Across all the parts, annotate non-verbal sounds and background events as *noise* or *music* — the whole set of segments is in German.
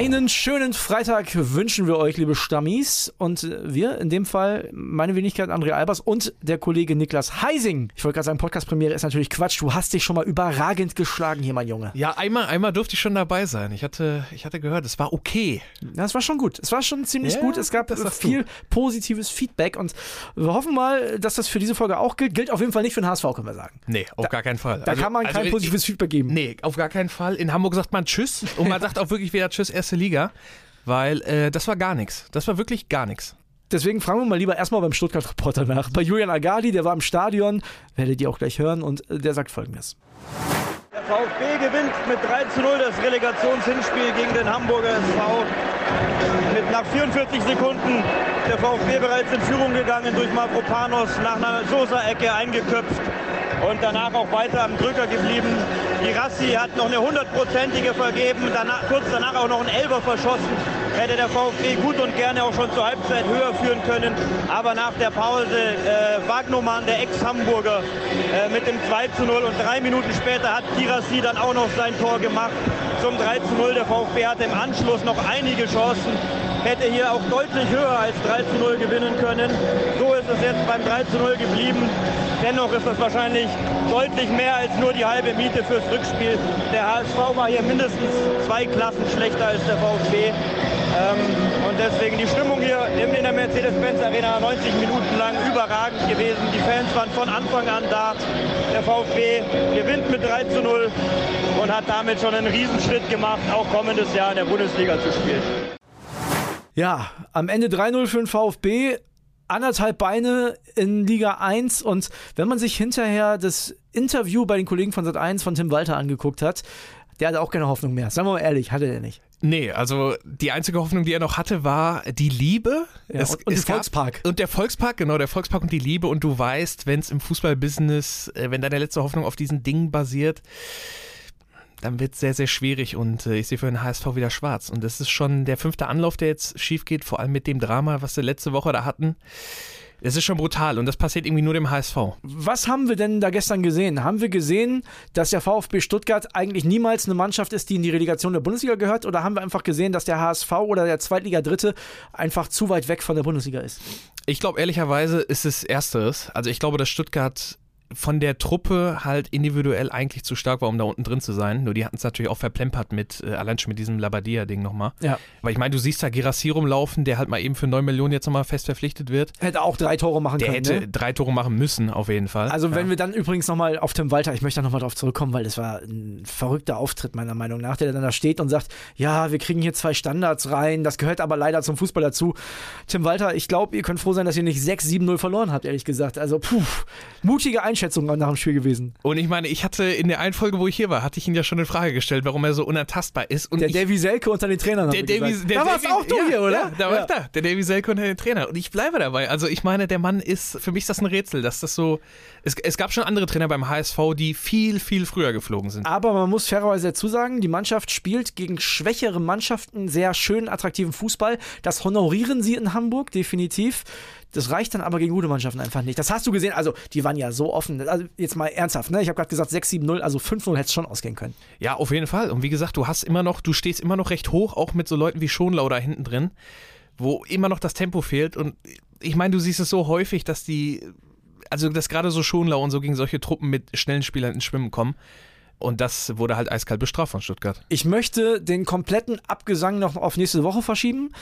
Einen schönen Freitag wünschen wir euch, liebe Stammis. Und wir, in dem Fall, meine Wenigkeit André Albers und der Kollege Niklas Heising. Ich wollte gerade sagen, Podcast-Premiere ist natürlich Quatsch. Du hast dich schon mal überragend geschlagen hier, mein Junge. Ja, einmal, einmal durfte ich schon dabei sein. Ich hatte, ich hatte gehört, es war okay. Ja, es war schon gut. Es war schon ziemlich Ja, gut. Es gab viel positives Feedback. Und wir hoffen mal, dass das für diese Folge auch gilt. Gilt auf jeden Fall nicht für den HSV, können wir sagen. Nee, auf gar keinen Fall. Da kann man kein ich- positives Feedback geben. Nee, auf gar keinen Fall. In Hamburg sagt man Tschüss und man *laughs* sagt auch wirklich wieder Tschüss, erste Liga. Weil äh, das war gar nichts. Das war wirklich gar nichts. Deswegen fragen wir mal lieber erstmal beim Stuttgart-Reporter nach. Bei Julian Agali, der war im Stadion, werdet ihr auch gleich hören. Und äh, der sagt folgendes. Der VfB gewinnt mit 3 zu 0 das Relegationshinspiel gegen den Hamburger SV. Mit nach 44 Sekunden der VfB bereits in Führung gegangen durch Mavropanos nach einer Sosa-Ecke eingeköpft und danach auch weiter am Drücker geblieben. Girassi hat noch eine hundertprozentige vergeben, danach, kurz danach auch noch einen Elber verschossen. Hätte der VfB gut und gerne auch schon zur Halbzeit höher führen können. Aber nach der Pause äh, Wagnumann, der Ex-Hamburger, äh, mit dem 2 zu 0 und drei Minuten später hat Girassi dann auch noch sein Tor gemacht zum 3 zu 0. Der VfB hatte im Anschluss noch einige Chancen, hätte hier auch deutlich höher als 3 zu 0 gewinnen können. Ist es jetzt beim 3 zu 0 geblieben. Dennoch ist das wahrscheinlich deutlich mehr als nur die halbe Miete fürs Rückspiel. Der HSV war hier mindestens zwei Klassen schlechter als der VfB. Ähm, und deswegen die Stimmung hier in der Mercedes-Benz Arena 90 Minuten lang überragend gewesen. Die Fans waren von Anfang an da. Der VfB gewinnt mit 3 zu 0 und hat damit schon einen Riesenschritt gemacht, auch kommendes Jahr in der Bundesliga zu spielen. Ja, am Ende 3-0 für den VfB. Anderthalb Beine in Liga 1 und wenn man sich hinterher das Interview bei den Kollegen von Sat1 von Tim Walter angeguckt hat, der hatte auch keine Hoffnung mehr. Sagen wir mal ehrlich, hatte der nicht. Nee, also die einzige Hoffnung, die er noch hatte, war die Liebe. Ja, und- und der Volkspark. Und der Volkspark, genau, der Volkspark und die Liebe. Und du weißt, wenn es im Fußballbusiness, äh, wenn deine letzte Hoffnung auf diesen Dingen basiert, dann wird es sehr, sehr schwierig und äh, ich sehe für den HSV wieder schwarz. Und das ist schon der fünfte Anlauf, der jetzt schief geht, vor allem mit dem Drama, was wir letzte Woche da hatten. Es ist schon brutal und das passiert irgendwie nur dem HSV. Was haben wir denn da gestern gesehen? Haben wir gesehen, dass der VfB Stuttgart eigentlich niemals eine Mannschaft ist, die in die Relegation der Bundesliga gehört? Oder haben wir einfach gesehen, dass der HSV oder der Zweitliga-Dritte einfach zu weit weg von der Bundesliga ist? Ich glaube, ehrlicherweise ist es Ersteres. Also ich glaube, dass Stuttgart von der Truppe halt individuell eigentlich zu stark war, um da unten drin zu sein. Nur die hatten es natürlich auch verplempert mit, äh, allein schon mit diesem Labadia-Ding nochmal. Ja. Aber ich meine, du siehst da Girassi rumlaufen, der halt mal eben für 9 Millionen jetzt nochmal fest verpflichtet wird. Hätte auch drei Tore machen Der können. hätte ne? drei Tore machen müssen, auf jeden Fall. Also wenn ja. wir dann übrigens nochmal auf Tim Walter, ich möchte da nochmal drauf zurückkommen, weil das war ein verrückter Auftritt meiner Meinung nach, der dann da steht und sagt, ja, wir kriegen hier zwei Standards rein, das gehört aber leider zum Fußball dazu. Tim Walter, ich glaube, ihr könnt froh sein, dass ihr nicht 6-7-0 verloren habt, ehrlich gesagt. Also, puh, mutige Einschätzung nach dem Spiel gewesen. Und ich meine, ich hatte in der einen Folge, wo ich hier war, hatte ich ihn ja schon in Frage gestellt, warum er so unantastbar ist. Und Der ich, Davy Selke unter den Trainern. Der Davy, der da warst auch du ja, hier, oder? Ja, da war ich da. Der Davy Selke und der Trainer. Und ich bleibe dabei. Also ich meine, der Mann ist, für mich ist das ein Rätsel, dass das so, es, es gab schon andere Trainer beim HSV, die viel, viel früher geflogen sind. Aber man muss fairerweise dazu sagen, die Mannschaft spielt gegen schwächere Mannschaften sehr schön attraktiven Fußball. Das honorieren sie in Hamburg, definitiv. Das reicht dann aber gegen gute Mannschaften einfach nicht. Das hast du gesehen, also die waren ja so offen. Also jetzt mal ernsthaft, ne? Ich habe gerade gesagt 6-7-0, also 5-0 hätte es schon ausgehen können. Ja, auf jeden Fall. Und wie gesagt, du hast immer noch, du stehst immer noch recht hoch, auch mit so Leuten wie Schonlau da hinten drin, wo immer noch das Tempo fehlt. Und ich meine, du siehst es so häufig, dass die, also dass gerade so Schonlau und so gegen solche Truppen mit schnellen Spielern ins Schwimmen kommen. Und das wurde halt eiskalt bestraft von Stuttgart. Ich möchte den kompletten Abgesang noch auf nächste Woche verschieben.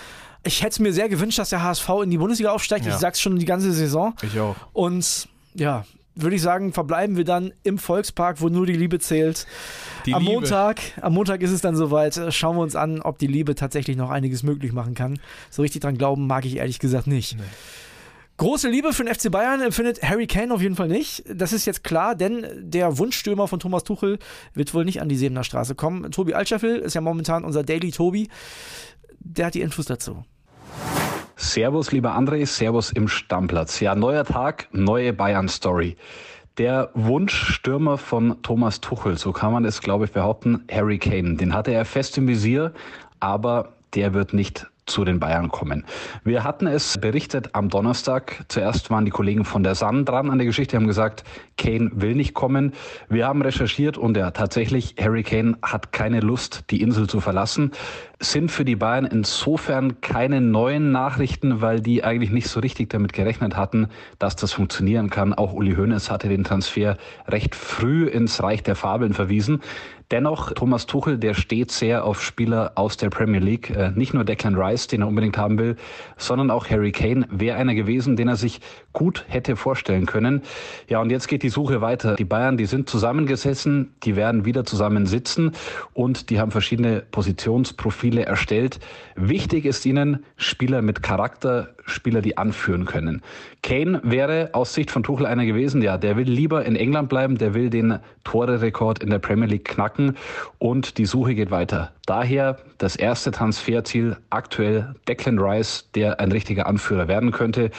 Ich hätte es mir sehr gewünscht, dass der HSV in die Bundesliga aufsteigt. Ja. Ich sag's schon die ganze Saison. Ich auch. Und ja, würde ich sagen, verbleiben wir dann im Volkspark, wo nur die Liebe zählt. Die am Liebe. Montag, am Montag ist es dann soweit. Schauen wir uns an, ob die Liebe tatsächlich noch einiges möglich machen kann. So richtig dran glauben mag ich ehrlich gesagt nicht. Große Liebe für den FC Bayern empfindet Harry Kane auf jeden Fall nicht. Das ist jetzt klar, denn der Wunschstürmer von Thomas Tuchel wird wohl nicht an die Sebener Straße kommen. Tobi Altscheffel ist ja momentan unser Daily Tobi. Der hat die Infos dazu. Servus, lieber André, Servus im Stammplatz. Ja, neuer Tag, neue Bayern-Story. Der Wunschstürmer von Thomas Tuchel, so kann man es, glaube ich, behaupten, Harry Kane. Den hatte er fest im Visier, aber der wird nicht zu den Bayern kommen. Wir hatten es berichtet am Donnerstag. Zuerst waren die Kollegen von der Sun dran an der Geschichte, haben gesagt, Kane will nicht kommen. Wir haben recherchiert und ja, tatsächlich, Harry Kane hat keine Lust, die Insel zu verlassen. Sind für die Bayern insofern keine neuen Nachrichten, weil die eigentlich nicht so richtig damit gerechnet hatten, dass das funktionieren kann. Auch Uli Hoeneß hatte den Transfer recht früh ins Reich der Fabeln verwiesen. Dennoch, Thomas Tuchel, der steht sehr auf Spieler aus der Premier League. Äh, nicht nur Declan Rice, den er unbedingt haben will, sondern auch Harry Kane wäre einer gewesen, den er sich gut hätte vorstellen können. Ja, und jetzt geht die Suche weiter. Die Bayern, die sind zusammengesessen, die werden wieder zusammen sitzen und die haben verschiedene Positionsprofile erstellt. Wichtig ist ihnen Spieler mit Charakter, Spieler, die anführen können. Kane wäre aus Sicht von Tuchel einer gewesen, ja, der will lieber in England bleiben, der will den Tore-Rekord in der Premier League knacken und die Suche geht weiter. Daher das erste Transferziel aktuell Declan Rice, der ein richtiger Anführer werden könnte.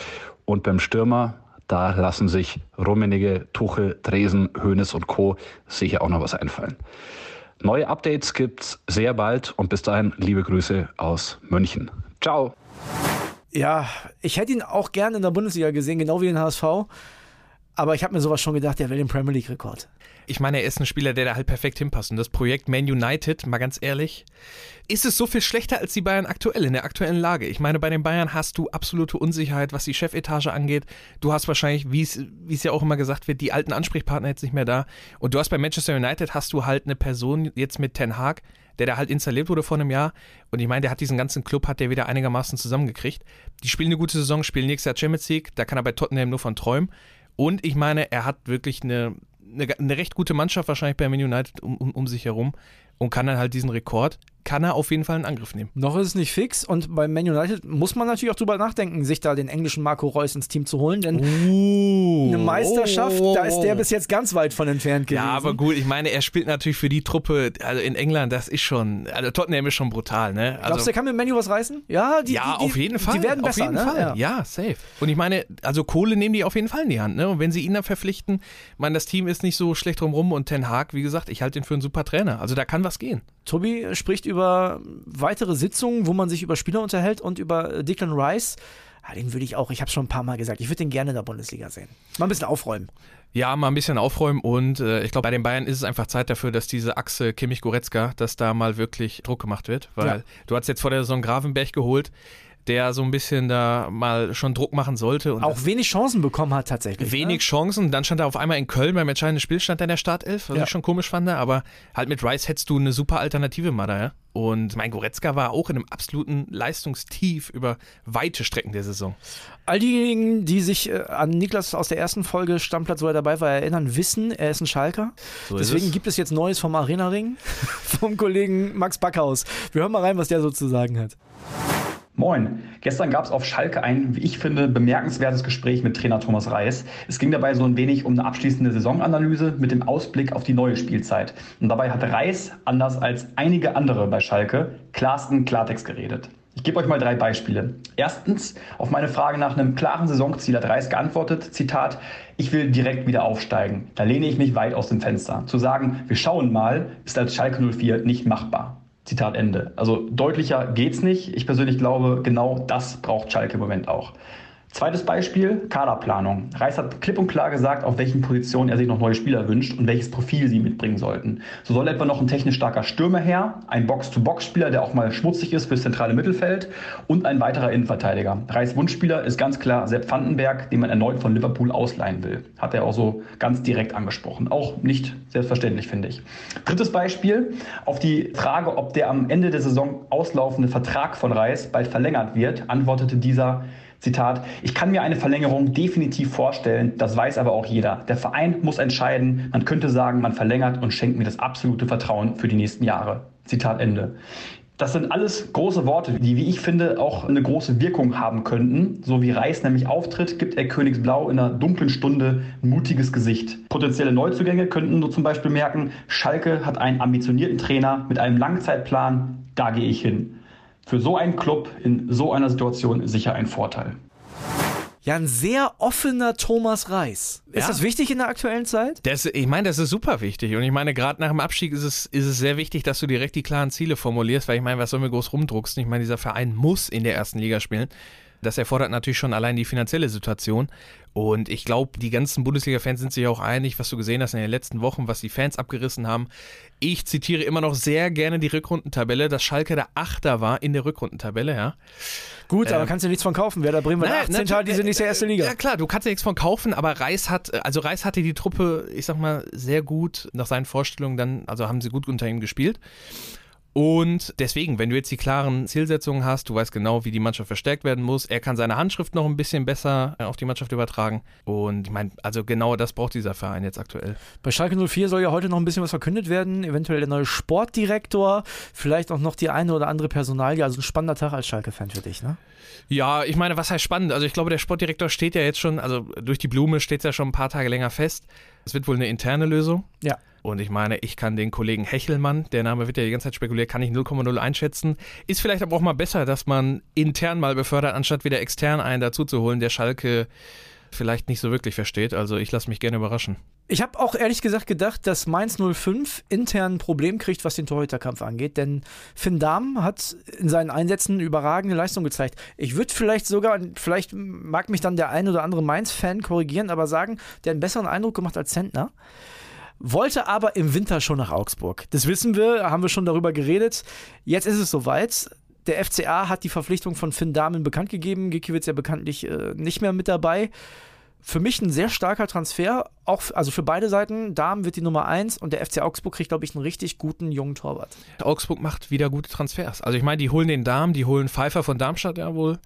Und beim Stürmer, da lassen sich Rummenigge, Tuchel, Dresen, Hoeneß und Co. sicher auch noch was einfallen. Neue Updates gibt's sehr bald und bis dahin liebe Grüße aus München. Ciao. Ja, ich hätte ihn auch gerne in der Bundesliga gesehen, genau wie den HSV. Aber ich habe mir sowas schon gedacht, der will den Premier League-Rekord. Ich meine, er ist ein Spieler, der da halt perfekt hinpasst. Und das Projekt Man United, mal ganz ehrlich, ist es so viel schlechter als die Bayern aktuell in der aktuellen Lage. Ich meine, bei den Bayern hast du absolute Unsicherheit, was die Chefetage angeht. Du hast wahrscheinlich, wie es ja auch immer gesagt wird, die alten Ansprechpartner jetzt nicht mehr da. Und du hast bei Manchester United hast du halt eine Person jetzt mit Ten Hag, der da halt installiert wurde vor einem Jahr. Und ich meine, der hat diesen ganzen Club, hat der wieder einigermaßen zusammengekriegt. Die spielen eine gute Saison, spielen nächstes Jahr Champions League. Da kann er bei Tottenham nur von träumen. Und ich meine, er hat wirklich eine, eine, eine recht gute Mannschaft wahrscheinlich bei Man United um, um, um sich herum und kann dann halt diesen Rekord kann er auf jeden Fall in Angriff nehmen. Noch ist es nicht fix und bei Man United muss man natürlich auch drüber nachdenken, sich da den englischen Marco Reus ins Team zu holen, denn uh, eine Meisterschaft, oh, da ist der bis jetzt ganz weit von entfernt gewesen. Ja, aber gut, ich meine, er spielt natürlich für die Truppe, also in England, das ist schon, also Tottenham ist schon brutal, ne? Also, Glaubst du, der kann mit Menu was reißen? Ja, die, ja, die, auf jeden Fall. Die werden besser, auf jeden ne? Fall. Ja. ja. safe. Und ich meine, also Kohle nehmen die auf jeden Fall in die Hand, ne? Und wenn sie ihn dann verpflichten, ich meine, das Team ist nicht so schlecht drumrum und Ten Hag, wie gesagt, ich halte ihn für einen super Trainer. Also da kann was gehen. Tobi spricht über weitere Sitzungen, wo man sich über Spieler unterhält und über Declan Rice. Ja, den würde ich auch, ich habe es schon ein paar Mal gesagt, ich würde den gerne in der Bundesliga sehen. Mal ein bisschen aufräumen. Ja, mal ein bisschen aufräumen und äh, ich glaube, bei den Bayern ist es einfach Zeit dafür, dass diese Achse Kimmich-Goretzka, dass da mal wirklich Druck gemacht wird, weil ja. du hast jetzt vor der Saison Gravenberg geholt, der so ein bisschen da mal schon Druck machen sollte. Und auch wenig Chancen bekommen hat tatsächlich. Wenig ne? Chancen. Dann stand er auf einmal in Köln beim entscheidenden Spielstand in der Startelf, was ja. ich schon komisch fand. Aber halt mit Rice hättest du eine super Alternative mal da, ja? Und mein Goretzka war auch in einem absoluten Leistungstief über weite Strecken der Saison. All diejenigen, die sich äh, an Niklas aus der ersten Folge Stammplatz, wo er dabei war, erinnern, wissen, er ist ein Schalker. So Deswegen es. gibt es jetzt Neues vom Arena-Ring *laughs* vom Kollegen Max Backhaus. Wir hören mal rein, was der so zu sagen hat. Moin. Gestern gab es auf Schalke ein, wie ich finde, bemerkenswertes Gespräch mit Trainer Thomas Reis. Es ging dabei so ein wenig um eine abschließende Saisonanalyse mit dem Ausblick auf die neue Spielzeit. Und dabei hat Reis, anders als einige andere bei Schalke, klarsten Klartext geredet. Ich gebe euch mal drei Beispiele. Erstens, auf meine Frage nach einem klaren Saisonziel hat Reis geantwortet, Zitat, ich will direkt wieder aufsteigen. Da lehne ich mich weit aus dem Fenster. Zu sagen, wir schauen mal, ist als Schalke 04 nicht machbar. Zitat Ende. Also deutlicher geht's nicht. Ich persönlich glaube, genau das braucht Schalke im Moment auch. Zweites Beispiel, Kaderplanung. Reis hat klipp und klar gesagt, auf welchen Positionen er sich noch neue Spieler wünscht und welches Profil sie mitbringen sollten. So soll etwa noch ein technisch starker Stürmer her, ein Box-to-Box-Spieler, der auch mal schmutzig ist fürs zentrale Mittelfeld und ein weiterer Innenverteidiger. Reis Wunschspieler ist ganz klar Sepp Vandenberg, den man erneut von Liverpool ausleihen will. Hat er auch so ganz direkt angesprochen. Auch nicht selbstverständlich, finde ich. Drittes Beispiel, auf die Frage, ob der am Ende der Saison auslaufende Vertrag von Reis bald verlängert wird, antwortete dieser, Zitat, ich kann mir eine Verlängerung definitiv vorstellen, das weiß aber auch jeder. Der Verein muss entscheiden, man könnte sagen, man verlängert und schenkt mir das absolute Vertrauen für die nächsten Jahre. Zitat Ende. Das sind alles große Worte, die, wie ich finde, auch eine große Wirkung haben könnten. So wie Reis nämlich auftritt, gibt er Königsblau in einer dunklen Stunde ein mutiges Gesicht. Potenzielle Neuzugänge könnten so zum Beispiel merken, Schalke hat einen ambitionierten Trainer mit einem Langzeitplan, da gehe ich hin für so einen Club in so einer Situation sicher ein Vorteil. Ja, ein sehr offener Thomas Reis. Ist Ja. das wichtig in der aktuellen Zeit? Das, ich meine, das ist super wichtig. Und ich meine, gerade nach dem Abstieg ist es, ist es sehr wichtig, dass du direkt die klaren Ziele formulierst, weil ich meine, was sollen wir groß rumdrucksen? Ich meine, dieser Verein muss in der ersten Liga spielen. Das erfordert natürlich schon allein die finanzielle Situation. Und ich glaube, die ganzen Bundesliga-Fans sind sich auch einig, was du gesehen hast in den letzten Wochen, was die Fans abgerissen haben. Ich zitiere immer noch sehr gerne die Rückrundentabelle, dass Schalke der Achter war in der Rückrundentabelle, ja. Gut, aber Ähm, kannst du nichts von kaufen. Werder Bremen war Naja, 18. natürlich- diese nächste erste Liga. Ja klar, du kannst ja nichts von kaufen, aber Reis hat, also Reis hatte die Truppe, ich sag mal, sehr gut nach seinen Vorstellungen dann, also haben sie gut unter ihm gespielt. Und deswegen, wenn du jetzt die klaren Zielsetzungen hast, du weißt genau, wie die Mannschaft verstärkt werden muss. Er kann seine Handschrift noch ein bisschen besser äh, auf die Mannschaft übertragen. Und ich meine, also genau das braucht dieser Verein jetzt aktuell. Bei Schalke 04 soll ja heute noch ein bisschen was verkündet werden. Eventuell der neue Sportdirektor, vielleicht auch noch die eine oder andere Personalie. Also ein spannender Tag als Schalke-Fan für dich, ne? Ja, ich meine, was heißt spannend? Also ich glaube, der Sportdirektor steht ja jetzt schon, also durch die Blume steht es ja schon ein paar Tage länger fest. Es wird wohl eine interne Lösung. Ja. Und ich meine, ich kann den Kollegen Hechelmann, der Name wird ja die ganze Zeit spekuliert, kann ich 0,0 einschätzen. Ist vielleicht aber auch mal besser, dass man intern mal befördert, anstatt wieder extern einen dazu zu holen, der Schalke vielleicht nicht so wirklich versteht. Also ich lasse mich gerne überraschen. Ich habe auch ehrlich gesagt gedacht, dass Mainz 05 intern ein Problem kriegt, was den Torhüterkampf angeht, denn Finn Dahm hat in seinen Einsätzen überragende Leistung gezeigt. Ich würde vielleicht sogar, vielleicht mag mich dann der ein oder andere Mainz-Fan korrigieren, aber sagen, der einen besseren Eindruck gemacht als Zentner. Wollte aber im Winter schon nach Augsburg. Das wissen wir, haben wir schon darüber geredet. Jetzt ist es soweit. Der FCA hat die Verpflichtung von Finn Dahmen bekannt gegeben. Gikiewicz ja bekanntlich äh, nicht mehr mit dabei für mich ein sehr starker Transfer, auch also für beide Seiten. Damen wird die Nummer 1 und der FC Augsburg kriegt, glaube ich, einen richtig guten jungen Torwart. Augsburg macht wieder gute Transfers. Also ich meine, die holen den Darm, die holen Pfeiffer von Darmstadt ja wohl.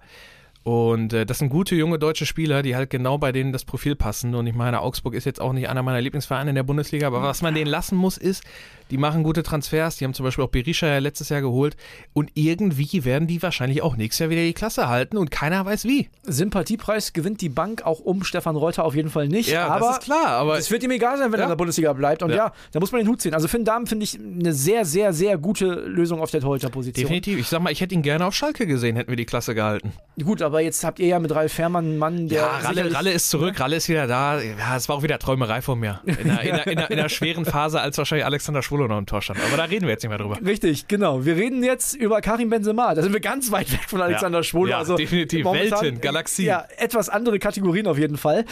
Und äh, das sind gute junge deutsche Spieler, die halt genau bei denen das Profil passen. Und ich meine, Augsburg ist jetzt auch nicht einer meiner Lieblingsvereine in der Bundesliga, aber was man denen lassen muss, ist, die machen gute Transfers. Die haben zum Beispiel auch Berisha ja letztes Jahr geholt. Und irgendwie werden die wahrscheinlich auch nächstes Jahr wieder die Klasse halten und keiner weiß wie. Sympathiepreis gewinnt die Bank auch um Stefan Reuter auf jeden Fall nicht. Ja, aber das ist klar, aber es wird ihm egal sein, wenn Ja. er in der Bundesliga bleibt. Und ja. Ja. da muss man den Hut ziehen. Also Finn Dahmen finde ich eine sehr, sehr, sehr gute Lösung auf der Torhüterposition. definitiv. Ich sag mal, ich hätte ihn gerne auf Schalke gesehen, hätten wir die Klasse gehalten. Gut, aber jetzt habt ihr ja mit Ralf Fährmann einen Mann, der. Ja, Ralle, Ralle ist zurück, Ralle ist wieder da. Ja, es war auch wieder Träumerei von mir. In einer, in einer, in einer, in einer *laughs* schweren Phase, als wahrscheinlich Alexander Schwolo noch im Tor stand. Aber da reden wir jetzt nicht mehr drüber. Richtig, genau. Wir reden jetzt über Karim Benzema. Da sind wir ganz weit weg von Alexander Ja. Schwolo. Ja, also definitiv. Welten, Galaxien. Ja, etwas andere Kategorien auf jeden Fall.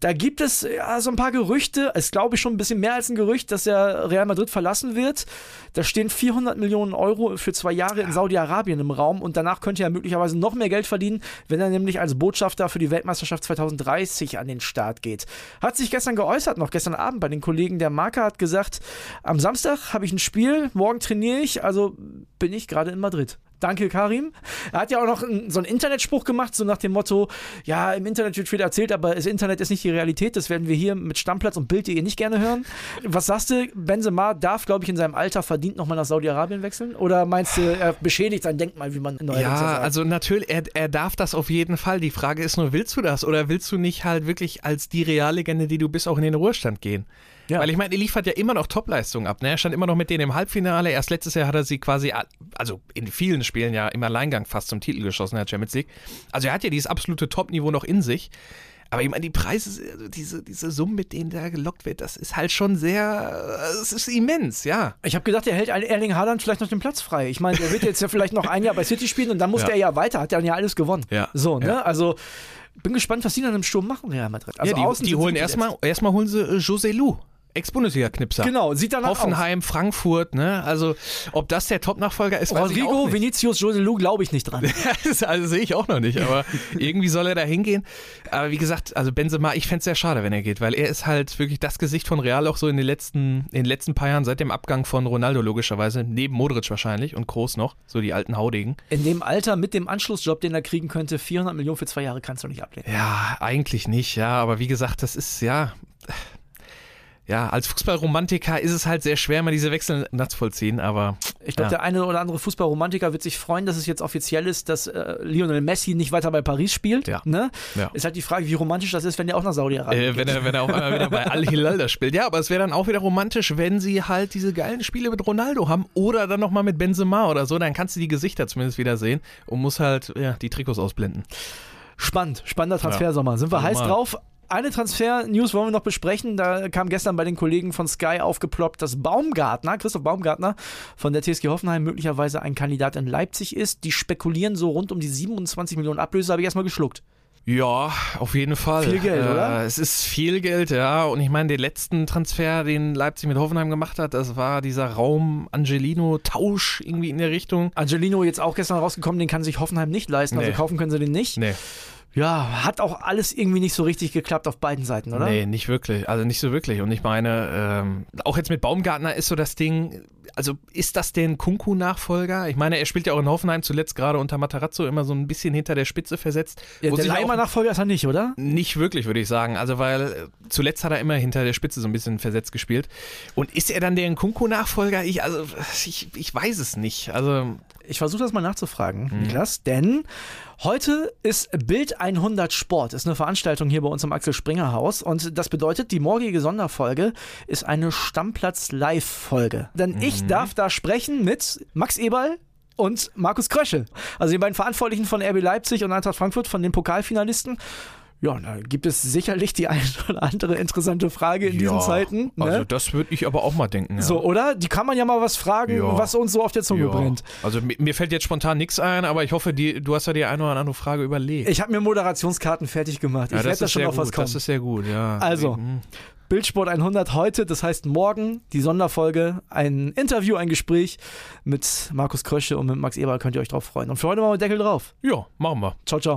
Da gibt es ja, so ein paar Gerüchte, es glaube ich schon ein bisschen mehr als ein Gerücht, dass er Real Madrid verlassen wird. Da stehen 400 Millionen Euro für zwei Jahre in Saudi-Arabien im Raum und danach könnte er möglicherweise noch mehr Geld verdienen, wenn er nämlich als Botschafter für die Weltmeisterschaft 2030 an den Start geht. Hat sich gestern geäußert, noch gestern Abend bei den Kollegen der Marke, hat gesagt, am Samstag habe ich ein Spiel, morgen trainiere ich, also bin ich gerade in Madrid. Danke, Karim. Er hat ja auch noch so einen Internetspruch gemacht, so nach dem Motto: Ja, im Internet wird viel erzählt, aber das Internet ist nicht die Realität. Das werden wir hier mit Stammplatz und Bild.de nicht gerne hören. Was sagst du? Benzema darf, glaube ich, in seinem Alter verdient nochmal nach Saudi-Arabien wechseln? Oder meinst du, er beschädigt sein Denkmal, wie man in neuerdings Ja, sagt? also natürlich, er, er darf das auf jeden Fall. Die Frage ist nur, willst du das oder willst du nicht halt wirklich als die Reallegende, die du bist, auch in den Ruhestand gehen? Ja. Weil ich meine, er liefert ja immer noch Topleistungen ab. Ne? Er stand immer noch mit denen im Halbfinale. Erst letztes Jahr hat er sie quasi, also in vielen Spielen ja im Alleingang fast zum Titel geschossen, der Champions League. Also er hat ja dieses absolute Top-Niveau noch in sich. Aber ich meine, die Preise, also diese, diese Summen, mit denen da gelockt wird, das ist halt schon sehr, es ist immens, ja. Ich habe gedacht, er hält Erling Haaland vielleicht noch den Platz frei. Ich meine, er wird jetzt ja vielleicht noch ein Jahr bei City spielen und dann muss Ja. er ja weiter, hat er dann ja alles gewonnen. Ja. So, ne? Ja. Also bin gespannt, was die dann im Sturm machen, Real Madrid. Also ja, die, außen die holen erstmal, erstmal holen sie äh, José Lu, Ex-Bundesliga-Knipser. Genau, sieht danach aus. Hoffenheim, Frankfurt, ne? Also, ob das der Top-Nachfolger ist, weiß ich Rodrigo. Vinicius, Joselu glaube ich nicht dran. *laughs* Das also sehe ich auch noch nicht, aber *laughs* irgendwie soll er da hingehen. Aber wie gesagt, also Benzema, ich fände es sehr schade, wenn er geht, weil er ist halt wirklich das Gesicht von Real auch so in den letzten, in den letzten paar Jahren, seit dem Abgang von Ronaldo logischerweise, neben Modric wahrscheinlich und Groß noch, so die alten Haudegen. In dem Alter mit dem Anschlussjob, den er kriegen könnte, 400 Millionen für zwei Jahre kannst du nicht ablehnen. Ja, eigentlich nicht, ja, aber wie gesagt, das ist ja. Ja, als Fußballromantiker ist es halt sehr schwer, mal diese Wechsel nachzuvollziehen, aber Ich glaube, Ja. der eine oder andere Fußballromantiker wird sich freuen, dass es jetzt offiziell ist, dass äh, Lionel Messi nicht weiter bei Paris spielt. Ja. Ne? Ja. Ist halt die Frage, wie romantisch das ist, wenn der auch nach Saudi-Arabien Äh, geht. wenn, er, wenn er auf einmal wieder bei Al-Hilal das spielt. Ja, aber es wäre dann auch wieder romantisch, wenn sie halt diese geilen Spiele mit Ronaldo haben oder dann nochmal mit Benzema oder so. Dann kannst du die Gesichter zumindest wieder sehen und musst halt ja, die Trikots ausblenden. Spannend, spannender Transfersommer. Sind wir Also heiß drauf? Eine Transfer-News wollen wir noch besprechen. Da kam gestern bei den Kollegen von Sky aufgeploppt, dass Baumgartner, Christoph Baumgartner von der TSG Hoffenheim möglicherweise ein Kandidat in Leipzig ist. Die spekulieren so rund um die 27 Millionen Ablöse, habe ich erstmal geschluckt. Ja, auf jeden Fall. Viel Geld, äh, oder? Es ist viel Geld, ja. Und ich meine, den letzten Transfer, den Leipzig mit Hoffenheim gemacht hat, das war dieser Raum Angelino-Tausch irgendwie in der Richtung. Angelino jetzt auch gestern rausgekommen, den kann sich Hoffenheim nicht leisten, also Nee. kaufen können sie den nicht. Nee, Ja, hat auch alles irgendwie nicht so richtig geklappt auf beiden Seiten, oder? nee, nicht wirklich. Also nicht so wirklich. Und ich meine, ähm, auch jetzt mit Baumgartner ist so das Ding, also ist das der Kunku-Nachfolger? Ich meine, er spielt ja auch in Hoffenheim zuletzt gerade unter Matarazzo immer so ein bisschen hinter der Spitze versetzt. Ja, wo der Leimer-Nachfolger ist er nicht, oder? Nicht wirklich, würde ich sagen. Also, weil äh, zuletzt hat er immer hinter der Spitze so ein bisschen versetzt gespielt. Und ist er dann der Nkunku-Nachfolger? Ich, also, ich, ich weiß es nicht. Also, Ich versuche das mal nachzufragen, Niklas, denn heute ist Bild 100 Sport, ist eine Veranstaltung hier bei uns im Axel Springer Haus und das bedeutet, die morgige Sonderfolge ist eine Stammplatz-Live-Folge. Denn ich darf da sprechen mit Max Eberl und Markus Krösche, also die beiden Verantwortlichen von RB Leipzig und Eintracht Frankfurt, von den Pokalfinalisten. Ja, da gibt es sicherlich die eine oder andere interessante Frage in diesen ja, Zeiten. Ne? Also, das würde ich aber auch mal denken. Ja. so, oder? Die kann man ja mal was fragen, Ja. was uns so auf der Zunge brennt. Also, mir, fällt jetzt spontan nichts ein, aber ich hoffe, die, du hast ja die eine oder andere Frage überlegt. Ich habe mir Moderationskarten fertig gemacht. Ich werde da schon auf was kommen. Das ist sehr gut, ja. Also. Mhm. Bildsport 100 heute, das heißt morgen die Sonderfolge, ein Interview, ein Gespräch mit Markus Krösche und mit Max Eber, könnt ihr euch drauf freuen. Und für heute machen wir Deckel drauf. Ja, machen wir. Ciao, ciao.